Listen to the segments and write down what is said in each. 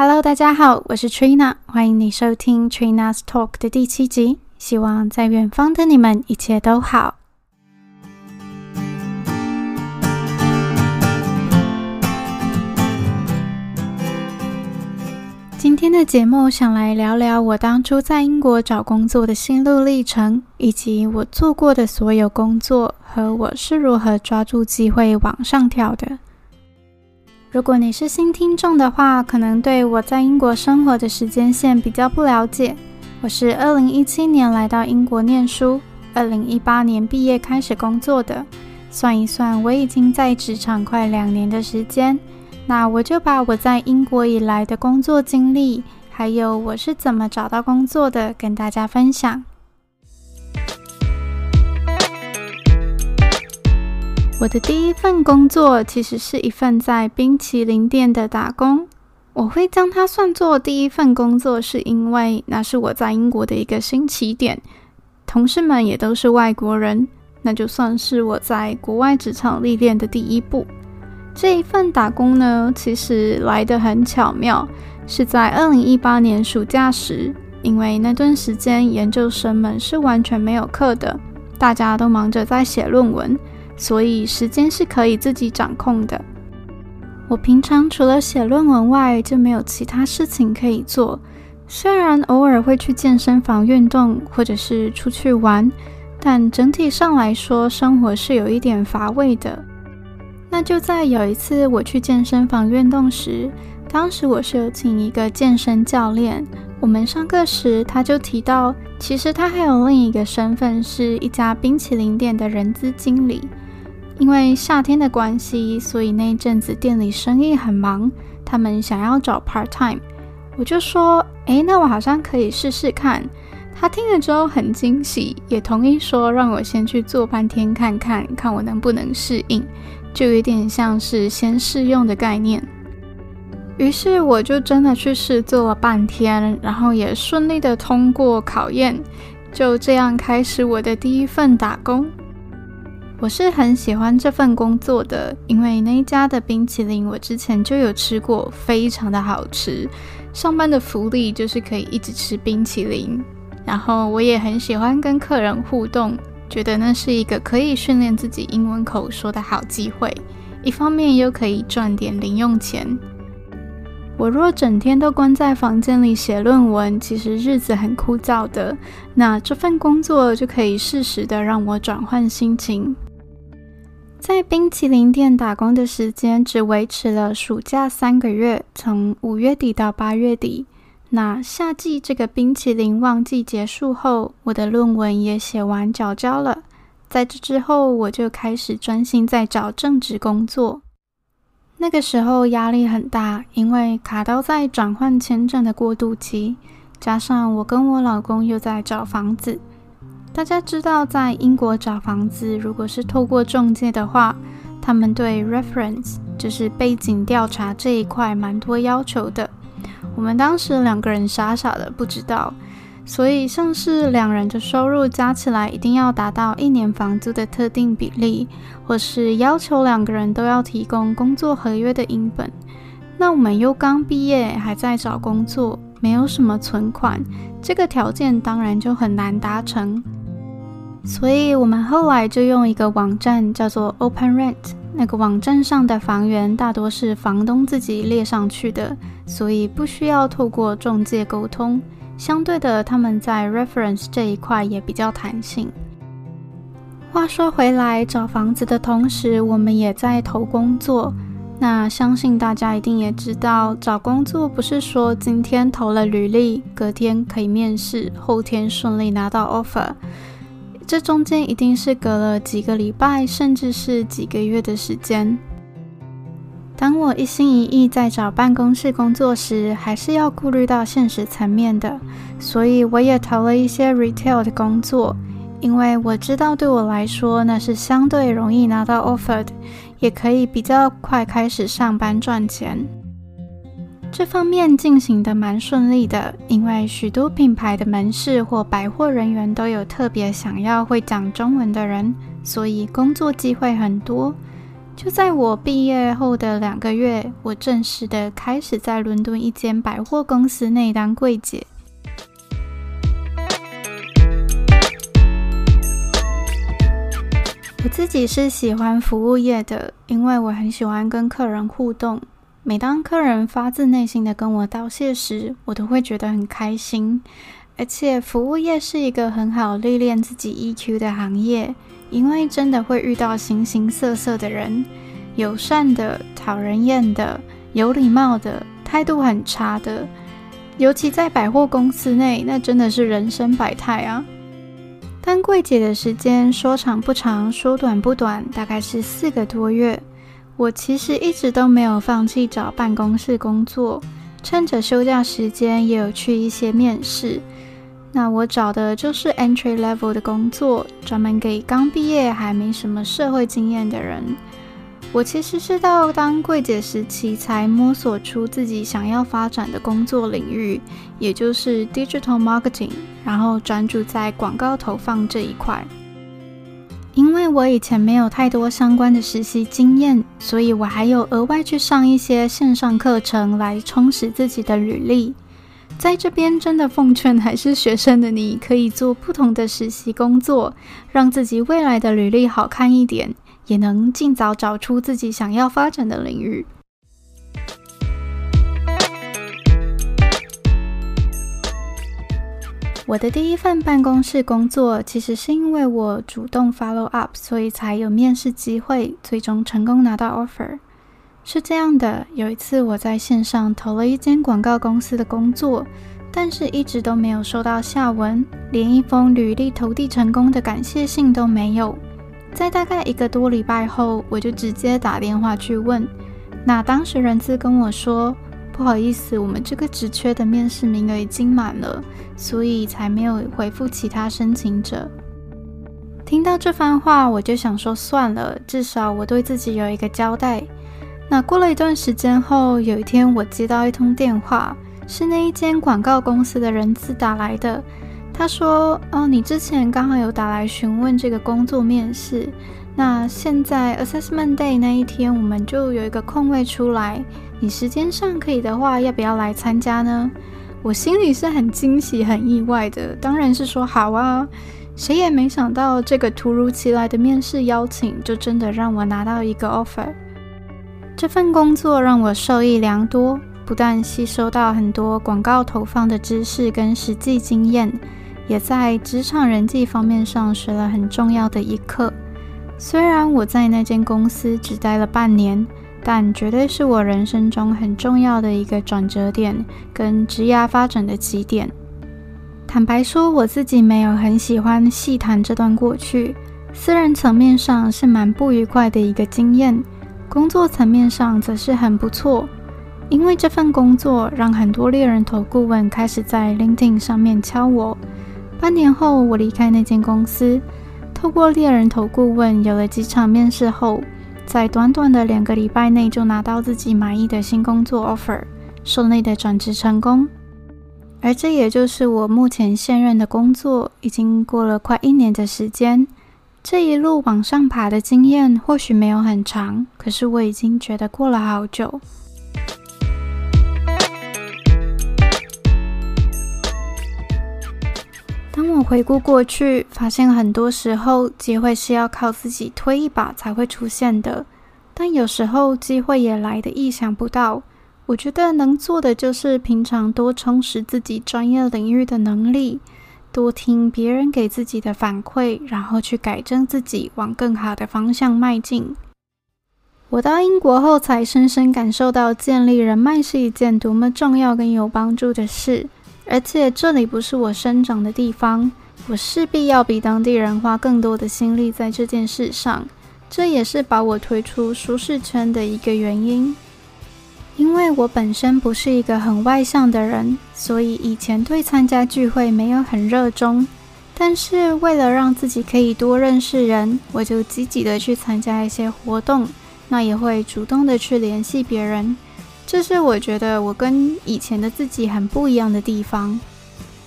Hello，大家好，我是 Trina，欢迎你收听 Trina's Talk 的第七集。希望在远方的你们一切都好。今天的节目想来聊聊我当初在英国找工作的心路历程，以及我做过的所有工作和我是如何抓住机会往上跳的。如果你是新听众的话，可能对我在英国生活的时间线比较不了解。我是二零一七年来到英国念书，二零一八年毕业开始工作的。算一算，我已经在职场快两年的时间。那我就把我在英国以来的工作经历，还有我是怎么找到工作的，跟大家分享。我的第一份工作其实是一份在冰淇淋店的打工。我会将它算作第一份工作，是因为那是我在英国的一个新起点，同事们也都是外国人，那就算是我在国外职场历练的第一步。这一份打工呢，其实来得很巧妙，是在二零一八年暑假时，因为那段时间研究生们是完全没有课的，大家都忙着在写论文。所以时间是可以自己掌控的。我平常除了写论文外，就没有其他事情可以做。虽然偶尔会去健身房运动，或者是出去玩，但整体上来说，生活是有一点乏味的。那就在有一次我去健身房运动时，当时我是有请一个健身教练。我们上课时，他就提到，其实他还有另一个身份，是一家冰淇淋店的人资经理。因为夏天的关系，所以那一阵子店里生意很忙，他们想要找 part time，我就说，诶，那我好像可以试试看。他听了之后很惊喜，也同意说让我先去做半天看看，看我能不能适应，就有点像是先试用的概念。于是我就真的去试做了半天，然后也顺利的通过考验，就这样开始我的第一份打工。我是很喜欢这份工作的，因为那家的冰淇淋我之前就有吃过，非常的好吃。上班的福利就是可以一直吃冰淇淋，然后我也很喜欢跟客人互动，觉得那是一个可以训练自己英文口说的好机会，一方面又可以赚点零用钱。我若整天都关在房间里写论文，其实日子很枯燥的。那这份工作就可以适时的让我转换心情。在冰淇淋店打工的时间只维持了暑假三个月，从五月底到八月底。那夏季这个冰淇淋旺季结束后，我的论文也写完缴交了。在这之后，我就开始专心在找正职工作。那个时候压力很大，因为卡到在转换签证的过渡期，加上我跟我老公又在找房子。大家知道，在英国找房子，如果是透过中介的话，他们对 reference 就是背景调查这一块蛮多要求的。我们当时两个人傻傻的不知道，所以像是两人的收入加起来一定要达到一年房租的特定比例，或是要求两个人都要提供工作合约的英本。那我们又刚毕业，还在找工作，没有什么存款，这个条件当然就很难达成。所以我们后来就用一个网站叫做 OpenRent，那个网站上的房源大多是房东自己列上去的，所以不需要透过中介沟通。相对的，他们在 reference 这一块也比较弹性。话说回来，找房子的同时，我们也在投工作。那相信大家一定也知道，找工作不是说今天投了履历，隔天可以面试，后天顺利拿到 offer。这中间一定是隔了几个礼拜，甚至是几个月的时间。当我一心一意在找办公室工作时，还是要顾虑到现实层面的，所以我也投了一些 retail 的工作，因为我知道对我来说那是相对容易拿到 offer 的，也可以比较快开始上班赚钱。这方面进行的蛮顺利的，因为许多品牌的门市或百货人员都有特别想要会讲中文的人，所以工作机会很多。就在我毕业后的两个月，我正式的开始在伦敦一间百货公司内当柜姐。我自己是喜欢服务业的，因为我很喜欢跟客人互动。每当客人发自内心的跟我道谢时，我都会觉得很开心。而且，服务业是一个很好历练自己 EQ 的行业。因为真的会遇到形形色色的人，友善的、讨人厌的、有礼貌的、态度很差的，尤其在百货公司内，那真的是人生百态啊。当柜姐的时间说长不长，说短不短，大概是四个多月。我其实一直都没有放弃找办公室工作，趁着休假时间也有去一些面试。那我找的就是 entry level 的工作，专门给刚毕业还没什么社会经验的人。我其实是到当柜姐时期才摸索出自己想要发展的工作领域，也就是 digital marketing，然后专注在广告投放这一块。因为我以前没有太多相关的实习经验，所以我还有额外去上一些线上课程来充实自己的履历。在这边真的奉劝还是学生的你，可以做不同的实习工作，让自己未来的履历好看一点，也能尽早找出自己想要发展的领域。我的第一份办公室工作，其实是因为我主动 follow up，所以才有面试机会，最终成功拿到 offer。是这样的，有一次我在线上投了一间广告公司的工作，但是一直都没有收到下文，连一封履历投递成功的感谢信都没有。在大概一个多礼拜后，我就直接打电话去问，那当时人资跟我说，不好意思，我们这个职缺的面试名额已经满了，所以才没有回复其他申请者。听到这番话，我就想说算了，至少我对自己有一个交代。那过了一段时间后，有一天我接到一通电话，是那一间广告公司的人资打来的。他说：“哦，你之前刚好有打来询问这个工作面试，那现在 Assessment Day 那一天我们就有一个空位出来，你时间上可以的话，要不要来参加呢？”我心里是很惊喜、很意外的，当然是说好啊。谁也没想到，这个突如其来的面试邀请，就真的让我拿到一个 offer。这份工作让我受益良多，不但吸收到很多广告投放的知识跟实际经验，也在职场人际方面上学了很重要的一课。虽然我在那间公司只待了半年，但绝对是我人生中很重要的一个转折点跟职业发展的起点。坦白说，我自己没有很喜欢细谈这段过去，私人层面上是蛮不愉快的一个经验。工作层面上则是很不错，因为这份工作让很多猎人头顾问开始在 LinkedIn 上面敲我。半年后，我离开那间公司，透过猎人头顾问有了几场面试后，在短短的两个礼拜内就拿到自己满意的新工作 offer，顺利的转职成功。而这也就是我目前现任的工作，已经过了快一年的时间。这一路往上爬的经验或许没有很长，可是我已经觉得过了好久。我回顾过去，发现很多时候机会是要靠自己推一把才会出现的，但有时候机会也来得意想不到。我觉得能做的就是平常多充实自己专业领域的能力。多听别人给自己的反馈，然后去改正自己，往更好的方向迈进。我到英国后，才深深感受到建立人脉是一件多么重要跟有帮助的事。而且这里不是我生长的地方，我势必要比当地人花更多的心力在这件事上。这也是把我推出舒适圈的一个原因。因为我本身不是一个很外向的人，所以以前对参加聚会没有很热衷。但是为了让自己可以多认识人，我就积极的去参加一些活动，那也会主动的去联系别人。这是我觉得我跟以前的自己很不一样的地方。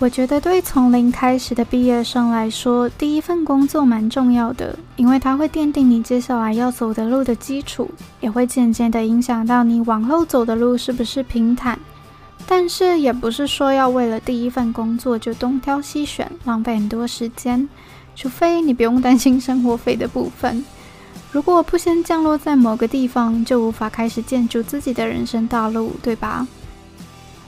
我觉得对从零开始的毕业生来说，第一份工作蛮重要的，因为它会奠定你接下来要走的路的基础，也会渐渐地影响到你往后走的路是不是平坦。但是也不是说要为了第一份工作就东挑西选，浪费很多时间，除非你不用担心生活费的部分。如果不先降落在某个地方，就无法开始建筑自己的人生道路，对吧？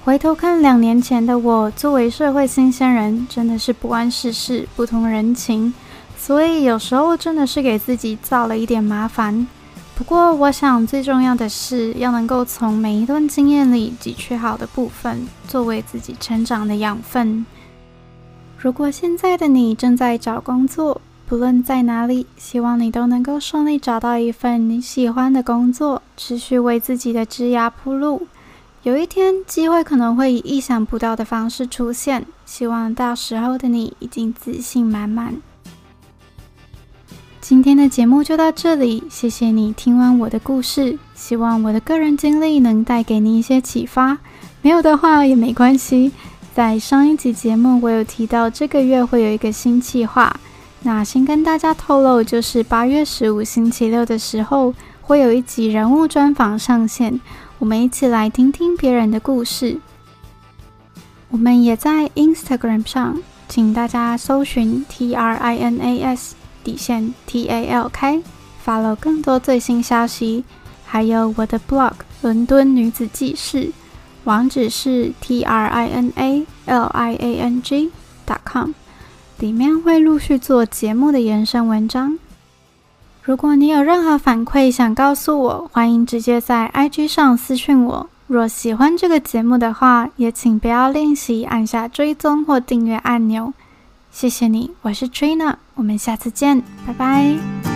回头看两年前的我，作为社会新鲜人，真的是不谙世事、不通人情，所以有时候真的是给自己造了一点麻烦。不过，我想最重要的是要能够从每一段经验里汲取好的部分，作为自己成长的养分。如果现在的你正在找工作，不论在哪里，希望你都能够顺利找到一份你喜欢的工作，持续为自己的职涯铺路。有一天，机会可能会以意想不到的方式出现。希望到时候的你已经自信满满。今天的节目就到这里，谢谢你听完我的故事。希望我的个人经历能带给你一些启发，没有的话也没关系。在上一集节目，我有提到这个月会有一个新计划，那先跟大家透露，就是八月十五星期六的时候，会有一集人物专访上线。我们一起来听听别人的故事。我们也在 Instagram 上，请大家搜寻 T R I N A S 底线 T A L K，follow 更多最新消息。还有我的 blog《伦敦女子记事》，网址是 T R I N A L I A N G dot com，里面会陆续做节目的延伸文章。如果你有任何反馈想告诉我，欢迎直接在 IG 上私信我。若喜欢这个节目的话，也请不要吝惜按下追踪或订阅按钮。谢谢你，我是 Trina，我们下次见，拜拜。